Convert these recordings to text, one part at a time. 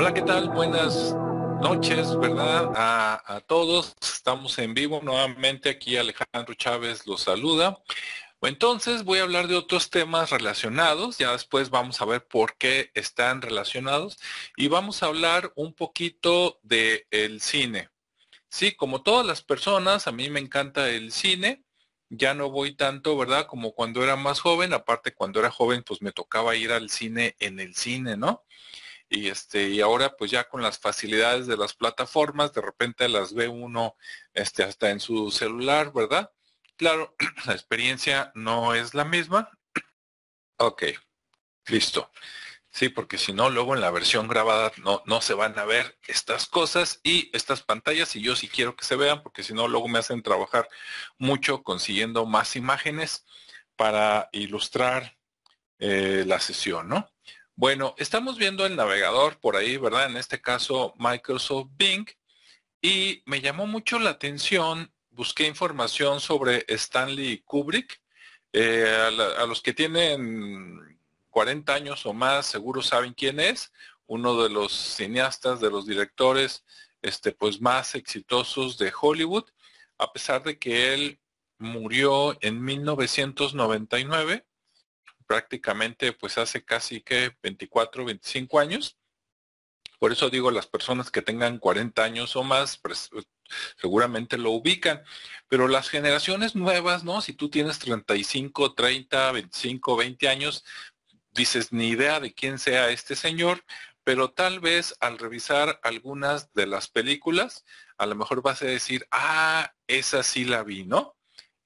Hola, ¿qué tal? Buenas noches, ¿verdad? A, todos. Estamos en vivo nuevamente. Aquí Alejandro Chávez los saluda. Entonces voy a hablar de otros temas relacionados. Ya después vamos a ver por qué están relacionados. Y vamos a hablar un poquito del el cine. Sí, como todas las personas, a mí me encanta el cine. Ya no voy tanto, ¿verdad? Como cuando era más joven. Aparte, cuando era joven, pues me tocaba ir al cine en el cine, ¿no? Y este y ahora pues ya con las facilidades de las plataformas de repente las ve uno este hasta en su celular verdad claro la experiencia no es la misma. Ok listo. Sí porque si no luego en la versión grabada no no se van a ver estas cosas y estas pantallas y yo sí quiero que se vean porque si no luego me hacen trabajar mucho consiguiendo más imágenes para ilustrar eh, la sesión no bueno, estamos viendo el navegador por ahí, ¿verdad? En este caso Microsoft Bing. Y me llamó mucho la atención, busqué información sobre Stanley Kubrick. Eh, a, los que tienen 40 años o más seguro saben quién es, uno de los cineastas, de los directores este, pues más exitosos de Hollywood, a pesar de que él murió en 1999 prácticamente pues hace casi que 24, 25 años. Por eso digo, las personas que tengan 40 años o más, pues, seguramente lo ubican. Pero las generaciones nuevas, ¿no? Si tú tienes 35, 30, 25, 20 años, dices ni idea de quién sea este señor, pero tal vez al revisar algunas de las películas, a lo mejor vas a decir, ah, esa sí la vi, ¿no?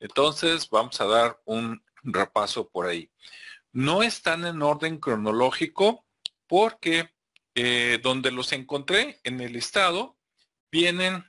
Entonces vamos a dar un repaso por ahí no están en orden cronológico porque eh, donde los encontré en el listado vienen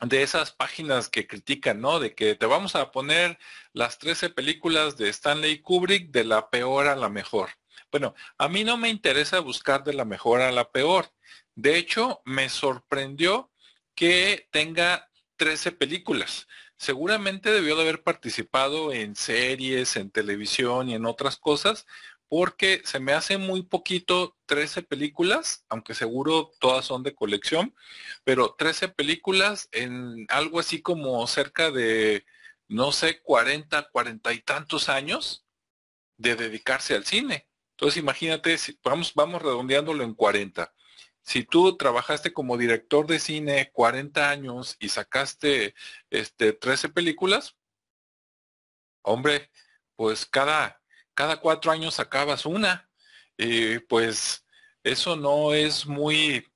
de esas páginas que critican, ¿no? De que te vamos a poner las 13 películas de Stanley Kubrick de la peor a la mejor. Bueno, a mí no me interesa buscar de la mejor a la peor. De hecho, me sorprendió que tenga 13 películas seguramente debió de haber participado en series, en televisión y en otras cosas, porque se me hace muy poquito 13 películas, aunque seguro todas son de colección, pero 13 películas en algo así como cerca de, no sé, 40, 40 y tantos años de dedicarse al cine. Entonces imagínate, si vamos, vamos redondeándolo en 40 si tú trabajaste como director de cine 40 años y sacaste este 13 películas, hombre, pues cada, cada cuatro años sacabas una. Y pues eso no es muy,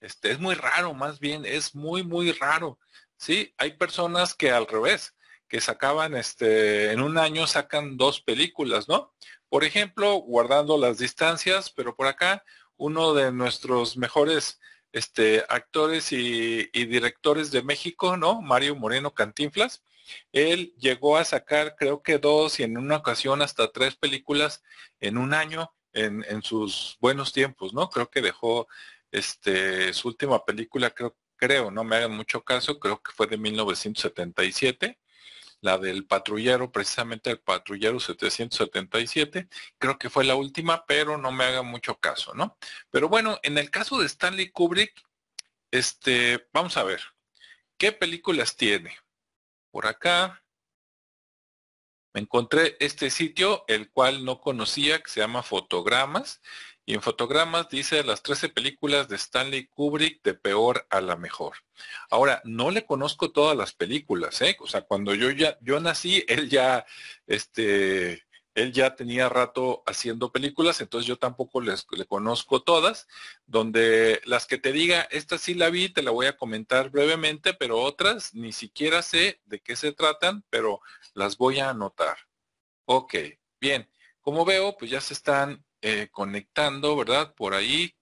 este, es muy raro, más bien, es muy, muy raro. Sí, hay personas que al revés, que sacaban, este, en un año sacan dos películas, ¿no? Por ejemplo, guardando las distancias, pero por acá uno de nuestros mejores este, actores y, directores de México, ¿no? Mario Moreno Cantinflas. Él llegó a sacar creo que dos y en una ocasión hasta tres películas en un año en, en sus buenos tiempos, ¿no? Creo que dejó este, su última película, creo, creo, no me hagan mucho caso, creo que fue de 1977 la del patrullero, precisamente el patrullero 777, creo que fue la última, pero no me haga mucho caso, ¿no? Pero bueno, en el caso de Stanley Kubrick, este, vamos a ver, ¿qué películas tiene? Por acá me encontré este sitio, el cual no conocía, que se llama Fotogramas, y en fotogramas dice las 13 películas de Stanley Kubrick de peor a la mejor. Ahora, no le conozco todas las películas, ¿eh? O sea, cuando yo ya, yo nací, él ya, este, él ya tenía rato haciendo películas, entonces yo tampoco les, le conozco todas, donde las que te diga, esta sí la vi, te la voy a comentar brevemente, pero otras ni siquiera sé de qué se tratan, pero las voy a anotar. Ok, bien. Como veo, pues ya se están eh, conectando, ¿verdad? Por ahí.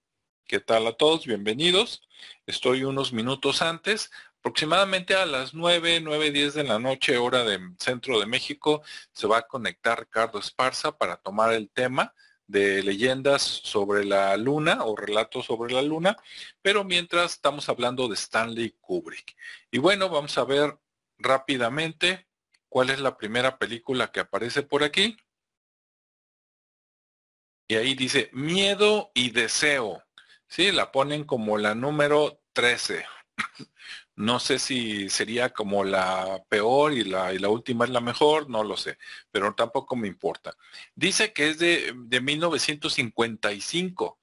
¿Qué tal a todos? Bienvenidos. Estoy unos minutos antes. Aproximadamente a las 9, 9, 10 de la noche, hora del centro de México, se va a conectar Ricardo Esparza para tomar el tema de leyendas sobre la luna o relatos sobre la luna, pero mientras estamos hablando de Stanley Kubrick. Y bueno, vamos a ver rápidamente cuál es la primera película que aparece por aquí. Y ahí dice miedo y deseo. Sí, la ponen como la número 13. No sé si sería como la peor y la, y la última es la mejor, no lo sé, pero tampoco me importa. Dice que es de, de 1955.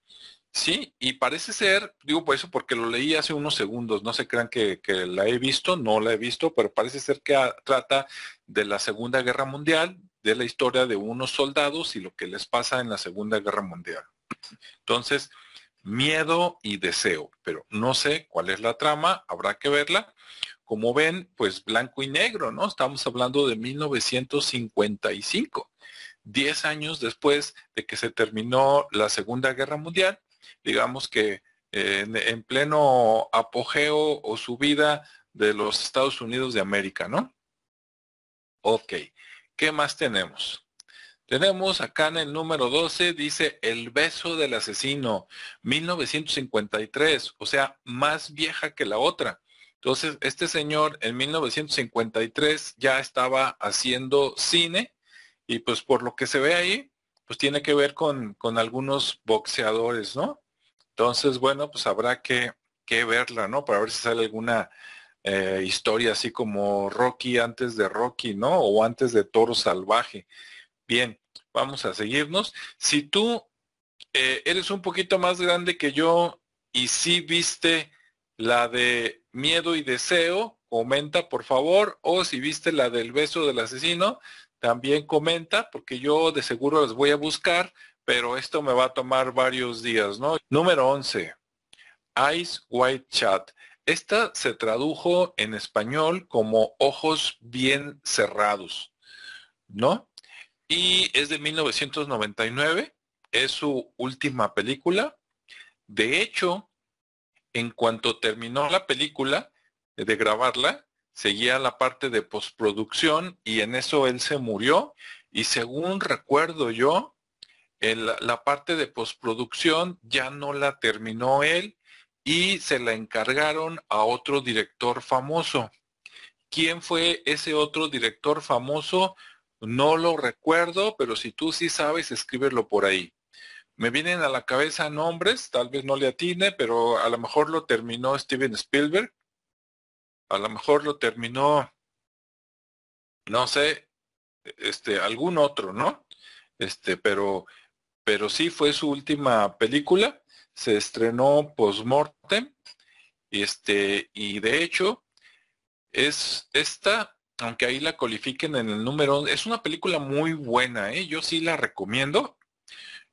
Sí, y parece ser, digo por eso porque lo leí hace unos segundos, no se crean que, que la he visto, no la he visto, pero parece ser que trata de la Segunda Guerra Mundial, de la historia de unos soldados y lo que les pasa en la Segunda Guerra Mundial. Entonces, miedo y deseo, pero no sé cuál es la trama, habrá que verla. Como ven, pues blanco y negro, ¿no? Estamos hablando de 1955, diez años después de que se terminó la Segunda Guerra Mundial digamos que eh, en, pleno apogeo o subida de los Estados Unidos de América, ¿no? Ok, ¿qué más tenemos? Tenemos acá en el número 12, dice El beso del asesino, 1953, o sea, más vieja que la otra. Entonces, este señor en 1953 ya estaba haciendo cine y pues por lo que se ve ahí, pues tiene que ver con, con algunos boxeadores, ¿no? Entonces, bueno, pues habrá que, verla, ¿no? Para ver si sale alguna eh, historia así como Rocky antes de Rocky, ¿no? O antes de Toro Salvaje. Bien, vamos a seguirnos. Si tú eh, eres un poquito más grande que yo y si viste la de Miedo y Deseo, comenta por favor. O si viste la del beso del asesino, también comenta, porque yo de seguro las voy a buscar pero esto me va a tomar varios días, ¿no? Número 11. Eyes White Chat. Esta se tradujo en español como ojos bien cerrados, ¿no? Y es de 1999, es su última película. De hecho, en cuanto terminó la película, de grabarla, seguía la parte de postproducción y en eso él se murió. Y según recuerdo yo, la parte de postproducción ya no la terminó él y se la encargaron a otro director famoso. ¿Quién fue ese otro director famoso? No lo recuerdo, pero si tú sí sabes, escríbelo por ahí. Me vienen a la cabeza nombres, tal vez no le atine, pero a lo mejor lo terminó Steven Spielberg. A lo mejor lo terminó, no sé, este, algún otro, ¿no? Este, pero pero sí fue su última película, se estrenó post-mortem, este, y de hecho, es esta, aunque ahí la califiquen en el número, es una película muy buena, ¿eh? yo sí la recomiendo,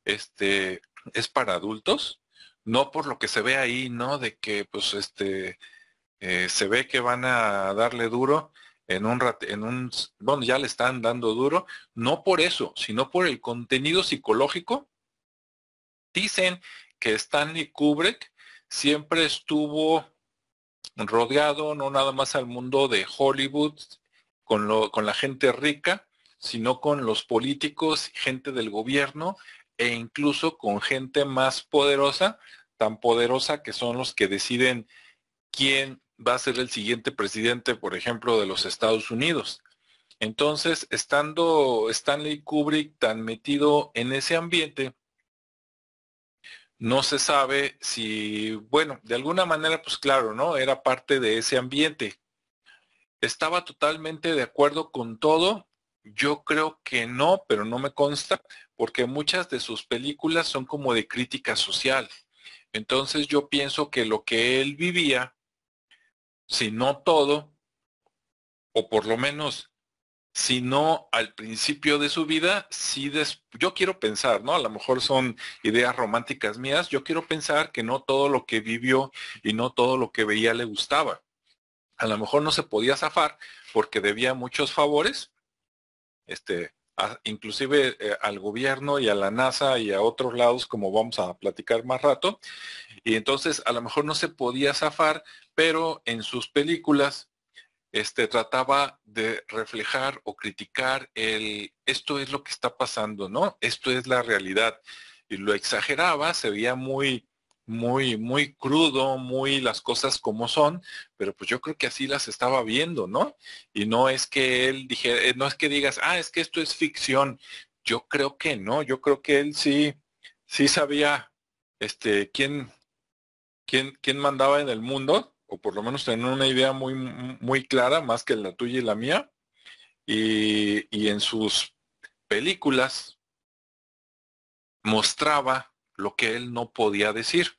este, es para adultos, no por lo que se ve ahí, ¿no? De que, pues, este, eh, se ve que van a darle duro, en un, en un, bueno, ya le están dando duro, no por eso, sino por el contenido psicológico. Dicen que Stanley Kubrick siempre estuvo rodeado no nada más al mundo de Hollywood con, lo, con la gente rica, sino con los políticos, gente del gobierno e incluso con gente más poderosa, tan poderosa que son los que deciden quién va a ser el siguiente presidente, por ejemplo, de los Estados Unidos. Entonces, estando Stanley Kubrick tan metido en ese ambiente, no se sabe si, bueno, de alguna manera, pues claro, ¿no? Era parte de ese ambiente. ¿Estaba totalmente de acuerdo con todo? Yo creo que no, pero no me consta, porque muchas de sus películas son como de crítica social. Entonces yo pienso que lo que él vivía si no todo, o por lo menos si no al principio de su vida, si yo quiero pensar, ¿no? A lo mejor son ideas románticas mías, yo quiero pensar que no todo lo que vivió y no todo lo que veía le gustaba. A lo mejor no se podía zafar porque debía muchos favores, este, inclusive eh, al gobierno y a la NASA y a otros lados, como vamos a platicar más rato. Y entonces a lo mejor no se podía zafar, pero en sus películas este, trataba de reflejar o criticar el, esto es lo que está pasando, ¿no? Esto es la realidad. Y lo exageraba, se veía muy, muy, muy crudo, muy las cosas como son, pero pues yo creo que así las estaba viendo, ¿no? Y no es que él dijera, eh, no es que digas, ah, es que esto es ficción. Yo creo que no, yo creo que él sí, sí sabía, este, quién, quién, quién mandaba en el mundo, o por lo menos tener una idea muy, muy clara, más que la tuya y la mía. Y, y en sus películas mostraba lo que él no podía decir.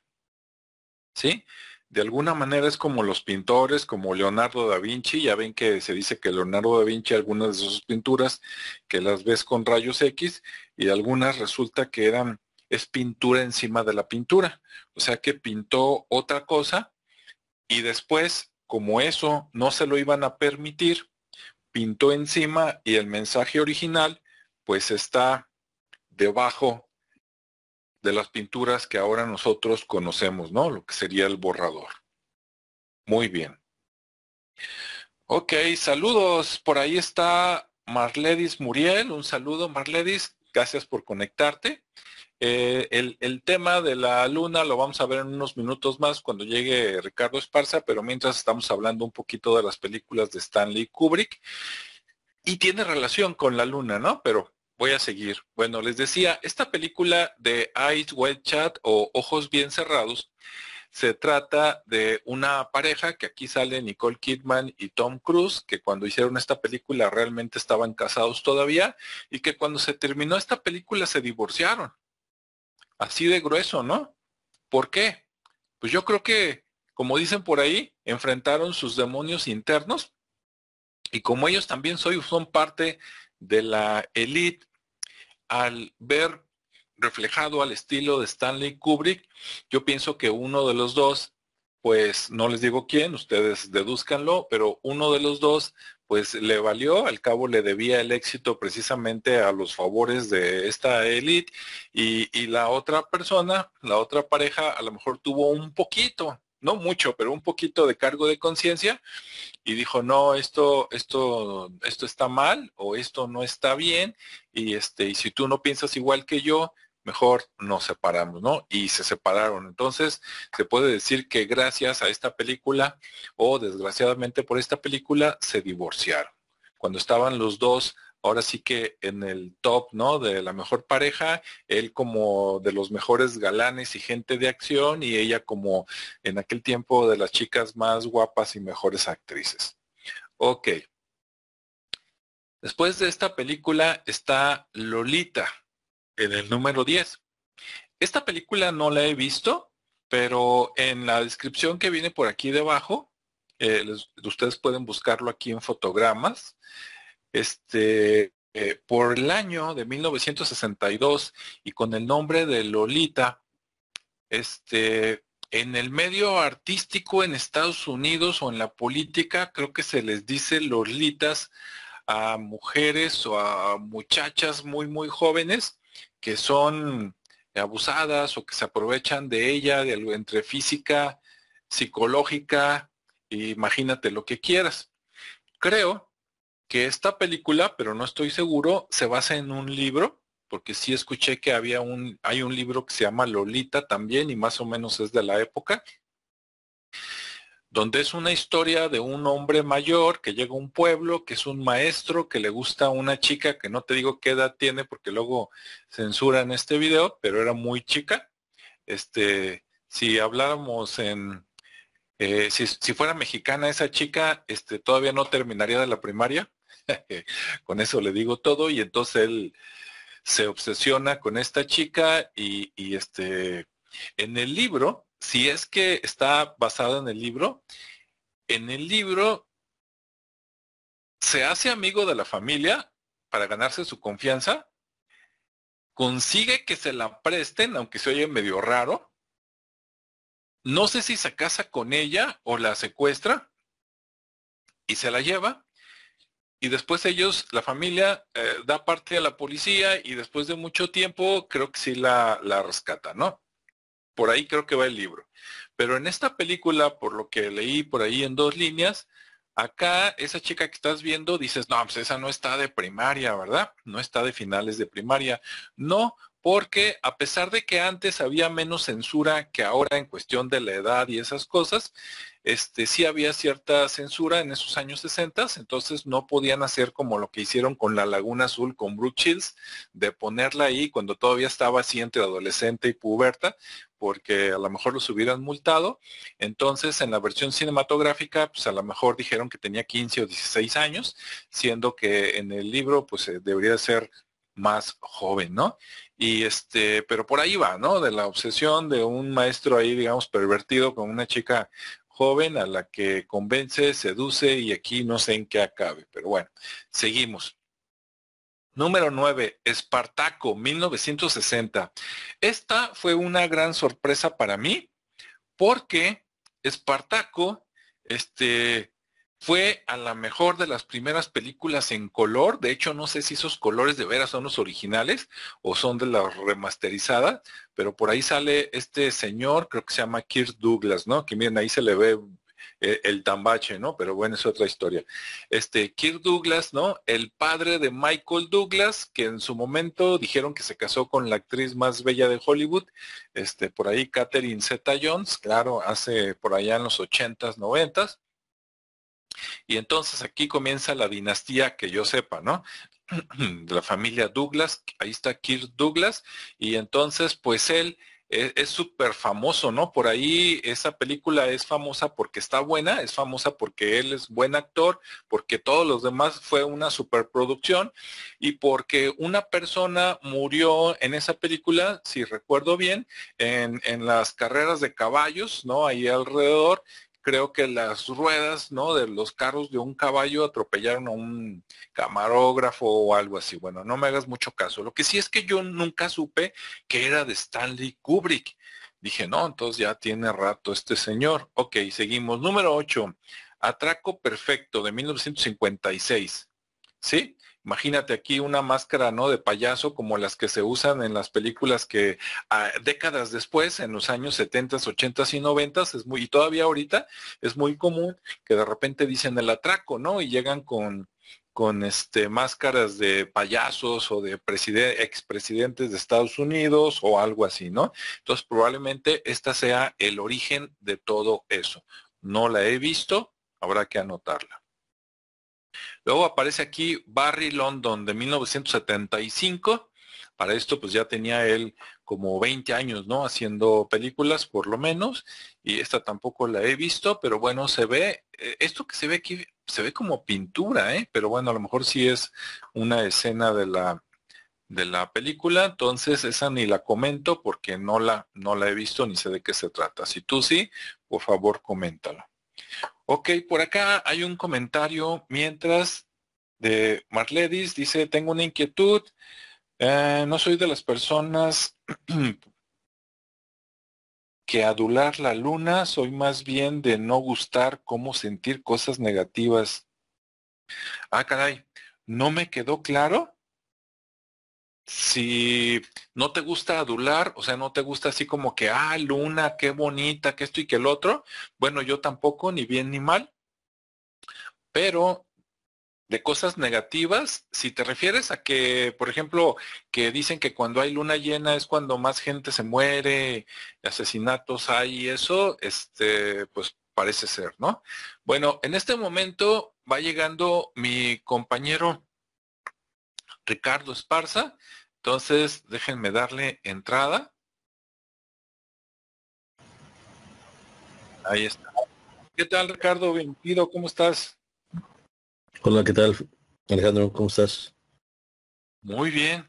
¿Sí? De alguna manera es como los pintores, como Leonardo da Vinci, ya ven que se dice que Leonardo da Vinci algunas de sus pinturas que las ves con rayos X y algunas resulta que eran es pintura encima de la pintura. O sea que pintó otra cosa y después, como eso no se lo iban a permitir, pintó encima y el mensaje original pues está debajo de las pinturas que ahora nosotros conocemos, ¿no? Lo que sería el borrador. Muy bien. Ok, saludos. Por ahí está Marledis Muriel. Un saludo, Marledis. Gracias por conectarte. Eh, el, tema de la luna lo vamos a ver en unos minutos más cuando llegue Ricardo Esparza, pero mientras estamos hablando un poquito de las películas de Stanley Kubrick y tiene relación con la luna, ¿no? Pero voy a seguir. Bueno, les decía, esta película de Eyes Wide Chat o Ojos Bien Cerrados se trata de una pareja que aquí sale Nicole Kidman y Tom Cruise, que cuando hicieron esta película realmente estaban casados todavía y que cuando se terminó esta película se divorciaron. Así de grueso, ¿no? ¿Por qué? Pues yo creo que, como dicen por ahí, enfrentaron sus demonios internos y como ellos también son parte de la élite al ver reflejado al estilo de Stanley Kubrick, yo pienso que uno de los dos, pues no les digo quién, ustedes deduzcanlo, pero uno de los dos, pues le valió, al cabo le debía el éxito precisamente a los favores de esta élite y, y la otra persona, la otra pareja, a lo mejor tuvo un poquito, no mucho, pero un poquito de cargo de conciencia y dijo, no, esto, esto, esto está mal o esto no está bien y este, y si tú no piensas igual que yo, mejor nos separamos, ¿no? Y se separaron. Entonces, se puede decir que gracias a esta película o desgraciadamente por esta película se divorciaron. Cuando estaban los dos ahora sí que en el top, ¿no? De la mejor pareja, él como de los mejores galanes y gente de acción y ella como en aquel tiempo de las chicas más guapas y mejores actrices. Ok. Después de esta película está Lolita, en el número 10. Esta película no la he visto, pero en la descripción que viene por aquí debajo, eh, ustedes pueden buscarlo aquí en fotogramas este, eh, por el año de 1962 y con el nombre de Lolita, este, en el medio artístico en Estados Unidos o en la política, creo que se les dice Lolitas a mujeres o a muchachas muy, muy jóvenes que son abusadas o que se aprovechan de ella, de, entre física, psicológica, imagínate lo que quieras. Creo que esta película, pero no estoy seguro, se basa en un libro, porque sí escuché que había un, hay un libro que se llama Lolita también y más o menos es de la época, donde es una historia de un hombre mayor que llega a un pueblo, que es un maestro, que le gusta a una chica, que no te digo qué edad tiene porque luego censuran este video, pero era muy chica. Este, si habláramos en, eh, si, fuera mexicana esa chica, este, todavía no terminaría de la primaria. con eso le digo todo y entonces él se obsesiona con esta chica y, y, este en el libro, si es que está basado en el libro, en el libro se hace amigo de la familia para ganarse su confianza, consigue que se la presten, aunque se oye medio raro. No sé si se casa con ella o la secuestra y se la lleva y después ellos, la familia, eh, da parte a la policía y después de mucho tiempo creo que sí la, la rescata, ¿no? Por ahí creo que va el libro. Pero en esta película, por lo que leí por ahí en dos líneas, acá esa chica que estás viendo dices, no, pues esa no está de primaria, ¿verdad? No está de finales de primaria. No, porque a pesar de que antes había menos censura que ahora en cuestión de la edad y esas cosas, este, sí había cierta censura en esos años 60, entonces no podían hacer como lo que hicieron con la Laguna Azul, con Brooke Shields, de ponerla ahí cuando todavía estaba así entre adolescente y puberta, porque a lo mejor los hubieran multado. Entonces, en la versión cinematográfica, pues a lo mejor dijeron que tenía 15 o 16 años, siendo que en el libro, pues eh, debería ser más joven, ¿no? Y este, pero por ahí va, ¿no? De la obsesión de un maestro ahí, digamos, pervertido con una chica joven a la que convence, seduce y aquí no sé en qué acabe. Pero bueno, seguimos. Número 9, Espartaco, 1960. Esta fue una gran sorpresa para mí porque Espartaco, este, fue a la mejor de las primeras películas en color. De hecho, no sé si esos colores de veras son los originales o son de la remasterizada, pero por ahí sale este señor, creo que se llama Kirk Douglas, ¿no? Que miren, ahí se le ve eh, el tambache, ¿no? Pero bueno, es otra historia. Este, Kirk Douglas, ¿no? El padre de Michael Douglas, que en su momento dijeron que se casó con la actriz más bella de Hollywood, este, por ahí Catherine Zeta Jones, claro, hace por allá en los ochentas, noventas. Y entonces aquí comienza la dinastía que yo sepa, ¿no? De la familia Douglas, ahí está Kirk Douglas, y entonces pues él es súper famoso, ¿no? Por ahí esa película es famosa porque está buena, es famosa porque él es buen actor, porque todos los demás fue una superproducción y porque una persona murió en esa película, si recuerdo bien, en, en las carreras de caballos, ¿no? Ahí alrededor creo que las ruedas, ¿no? De los carros de un caballo atropellaron a un camarógrafo o algo así. Bueno, no me hagas mucho caso. Lo que sí es que yo nunca supe que era de Stanley Kubrick. Dije, no, entonces ya tiene rato este señor. Ok, seguimos. Número 8. Atraco Perfecto de 1956. ¿Sí? Imagínate aquí una máscara, ¿no? De payaso como las que se usan en las películas que ah, décadas después, en los años 70, 80 y 90, es muy, y todavía ahorita es muy común que de repente dicen el atraco, ¿no? Y llegan con, con este máscaras de payasos o de expresidentes de Estados Unidos o algo así, ¿no? Entonces probablemente esta sea el origen de todo eso. No la he visto, habrá que anotarla. Luego aparece aquí Barry London de 1975. Para esto pues ya tenía él como 20 años, ¿no? Haciendo películas por lo menos. Y esta tampoco la he visto, pero bueno, se ve, eh, esto que se ve aquí, se ve como pintura, ¿eh? Pero bueno, a lo mejor sí es una escena de la, de la película, entonces esa ni la comento porque no la, no la he visto ni sé de qué se trata. Si tú sí, por favor, coméntala. Ok, por acá hay un comentario mientras de Marledis, dice, tengo una inquietud, eh, no soy de las personas que adular la luna, soy más bien de no gustar cómo sentir cosas negativas. Ah, caray, ¿no me quedó claro? Si no te gusta adular, o sea, no te gusta así como que, ah, luna, qué bonita, que esto y que el otro, bueno, yo tampoco, ni bien ni mal, pero de cosas negativas, si te refieres a que, por ejemplo, que dicen que cuando hay luna llena es cuando más gente se muere, asesinatos hay y eso, este, pues parece ser, ¿no? Bueno, en este momento va llegando mi compañero Ricardo Esparza. Entonces, déjenme darle entrada. Ahí está. ¿Qué tal, Ricardo? Bienvenido, ¿cómo estás? Hola, ¿qué tal, Alejandro? ¿Cómo estás? Muy bien.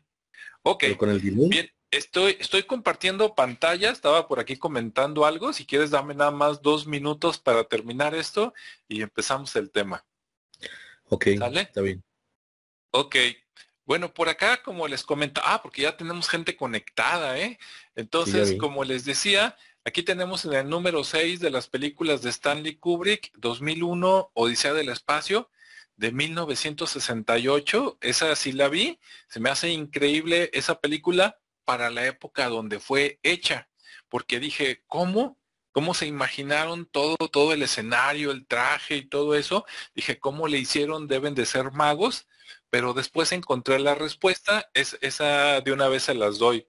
Ok. Con el bien, estoy, estoy compartiendo pantalla, estaba por aquí comentando algo. Si quieres, dame nada más dos minutos para terminar esto y empezamos el tema. Ok, ¿Sale? está bien. Ok. Bueno, por acá, como les comento, ah, porque ya tenemos gente conectada, ¿eh? Entonces, como les decía, aquí tenemos en el número 6 de las películas de Stanley Kubrick, 2001, Odisea del Espacio, de 1968. Esa sí la vi, se me hace increíble esa película para la época donde fue hecha, porque dije, ¿cómo? ¿Cómo se imaginaron todo, todo el escenario, el traje y todo eso? Dije, ¿cómo le hicieron? Deben de ser magos pero después encontré la respuesta, es, esa de una vez se las doy.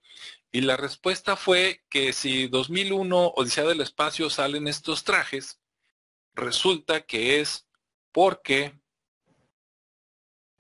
Y la respuesta fue que si 2001 Odisea del Espacio salen estos trajes, resulta que es porque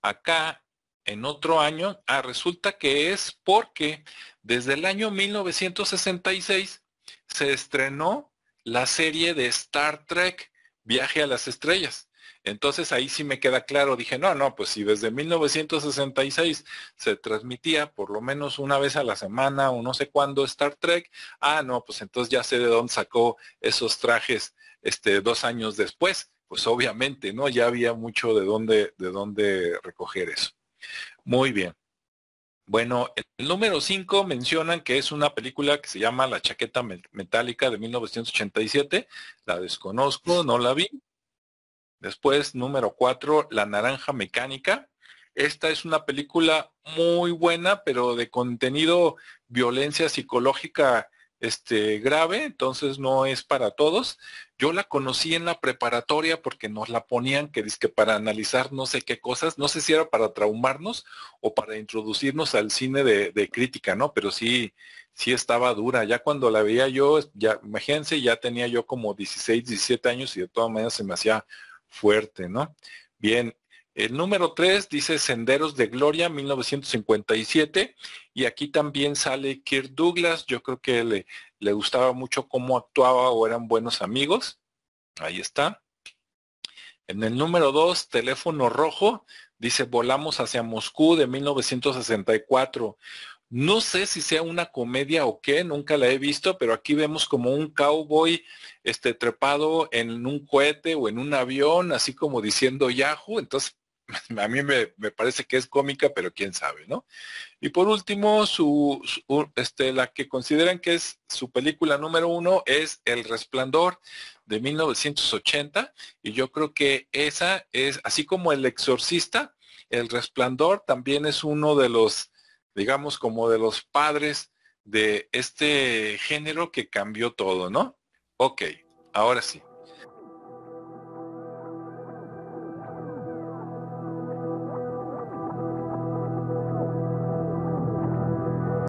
acá en otro año, ah, resulta que es porque desde el año 1966 se estrenó la serie de Star Trek Viaje a las Estrellas. Entonces ahí sí me queda claro, dije, no, no, pues si desde 1966 se transmitía por lo menos una vez a la semana o no sé cuándo Star Trek, ah, no, pues entonces ya sé de dónde sacó esos trajes este, dos años después. Pues obviamente, ¿no? Ya había mucho de dónde, de dónde recoger eso. Muy bien. Bueno, el número 5 mencionan que es una película que se llama La chaqueta metálica de 1987. La desconozco, no la vi. Después, número 4, La naranja mecánica. Esta es una película muy buena, pero de contenido violencia psicológica este, grave, entonces no es para todos. Yo la conocí en la preparatoria porque nos la ponían que que para analizar no sé qué cosas, no sé si era para traumarnos o para introducirnos al cine de, crítica, ¿no? Pero sí, sí estaba dura. Ya cuando la veía yo, ya, imagínense, ya tenía yo como 16, 17 años y de todas maneras se me hacía fuerte, ¿no? Bien, el número 3 dice Senderos de Gloria, 1957, y aquí también sale Kirk Douglas, yo creo que le, le gustaba mucho cómo actuaba o eran buenos amigos. Ahí está. En el número 2, Teléfono Rojo, dice Volamos hacia Moscú de 1964. No sé si sea una comedia o qué, nunca la he visto, pero aquí vemos como un cowboy este, trepado en un cohete o en un avión, así como diciendo Yahoo. Entonces a mí me, parece que es cómica, pero quién sabe, ¿no? Y por último, su, este, la que consideran que es su película número uno es El Resplandor de 1980, y yo creo que esa es, así como El Exorcista, El Resplandor también es uno de los, digamos, como de los padres de este género que cambió todo, ¿no? Ok, ahora sí.